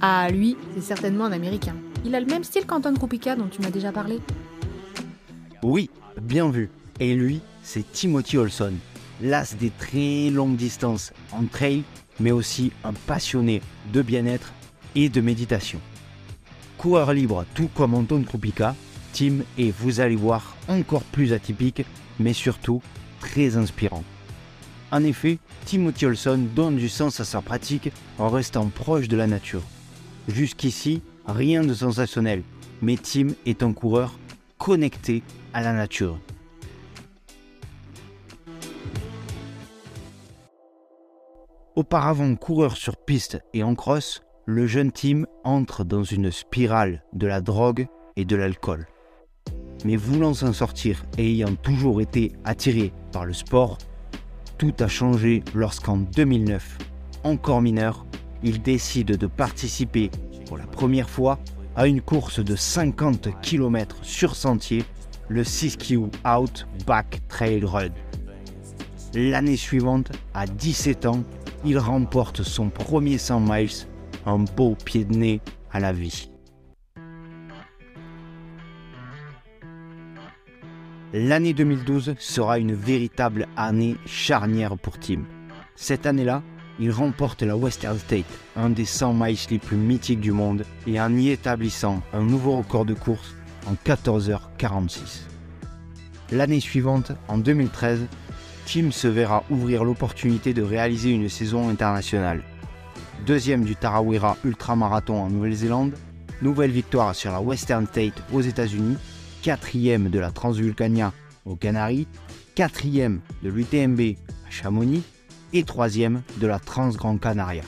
Ah, lui, c'est certainement un Américain. Il a le même style qu'Anton Krupika dont tu m'as déjà parlé. Oui, bien vu. Et lui, c'est Timothy Olson, l'as des très longues distances en trail, mais aussi un passionné de bien-être et de méditation. Coureur libre, tout comme Anton Krupika, Tim est, vous allez voir, encore plus atypique, mais surtout très inspirant. En effet, Timothy Olson donne du sens à sa pratique en restant proche de la nature. Jusqu'ici, rien de sensationnel, mais Tim est un coureur connecté à la nature. Auparavant coureur sur piste et en cross, le jeune Tim entre dans une spirale de la drogue et de l'alcool. Mais voulant s'en sortir et ayant toujours été attiré par le sport, tout a changé lorsqu'en 2009, encore mineur, il décide de participer pour la première fois à une course de 50 km sur sentier, le Siskiyou Out Back Trail Run. L'année suivante, à 17 ans, il remporte son premier 100 miles, un beau pied de nez à la vie. L'année 2012 sera une véritable année charnière pour Tim. Cette année-là, il remporte la Western State, un des 100 miles les plus mythiques du monde, et en y établissant un nouveau record de course en 14h46. L'année suivante, en 2013, Tim se verra ouvrir l'opportunité de réaliser une saison internationale. Deuxième du Tarawera Ultramarathon en Nouvelle-Zélande, nouvelle victoire sur la Western State aux États-Unis, quatrième de la Transvulcania aux Canaries, quatrième de l'UTMB à Chamonix et troisième de la Transgran Canaria.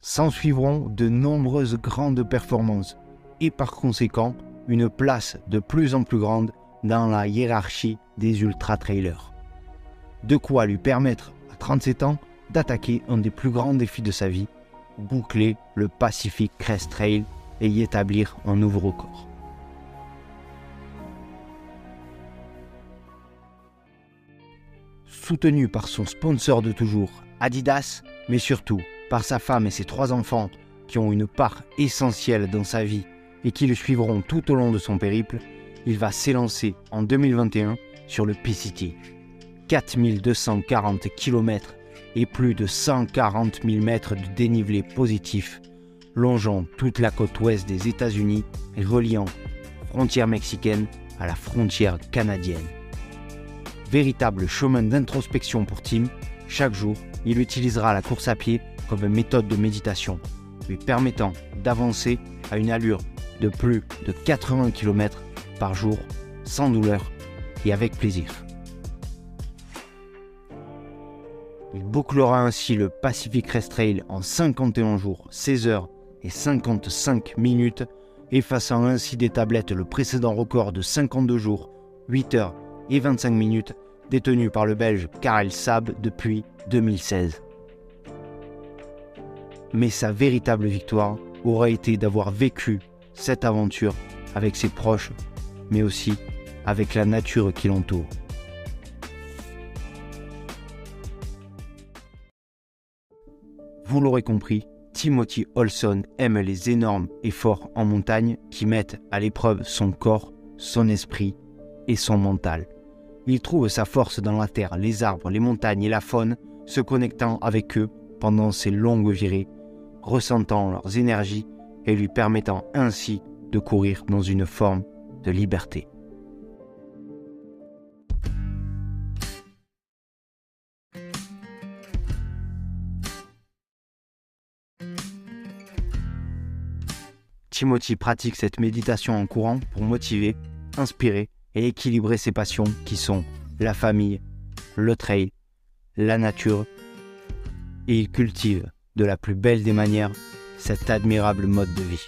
S'en suivront de nombreuses grandes performances et par conséquent une place de plus en plus grande dans la hiérarchie des ultra-trailers. De quoi lui permettre à 37 ans d'attaquer un des plus grands défis de sa vie, boucler le Pacific Crest Trail et y établir un nouveau record. Soutenu par son sponsor de toujours, Adidas, mais surtout par sa femme et ses trois enfants qui ont une part essentielle dans sa vie et qui le suivront tout au long de son périple, il va s'élancer en 2021 sur le PCT. 4240 km et plus de 140 000 mètres de dénivelé positif, longeant toute la côte ouest des États-Unis et reliant frontière mexicaine à la frontière canadienne. Véritable chemin d'introspection pour Tim, chaque jour, il utilisera la course à pied comme méthode de méditation, lui permettant d'avancer à une allure de plus de 80 km par jour, sans douleur et avec plaisir. Il bouclera ainsi le Pacific Crest Trail en 51 jours, 16 heures et 55 minutes, effaçant ainsi des tablettes le précédent record de 52 jours, 8 heures et 25 minutes détenu par le Belge Karel Saab depuis 2016. Mais sa véritable victoire aura été d'avoir vécu cette aventure avec ses proches, mais aussi avec la nature qui l'entoure. Vous l'aurez compris, Timothy Olson aime les énormes efforts en montagne qui mettent à l'épreuve son corps, son esprit et son mental. Il trouve sa force dans la terre, les arbres, les montagnes et la faune, se connectant avec eux pendant ces longues virées, ressentant leurs énergies et lui permettant ainsi de courir dans une forme de liberté. Timothy pratique cette méditation en courant pour motiver, inspirer et équilibrer ses passions qui sont la famille, le trail, la nature, et il cultive de la plus belle des manières cet admirable mode de vie.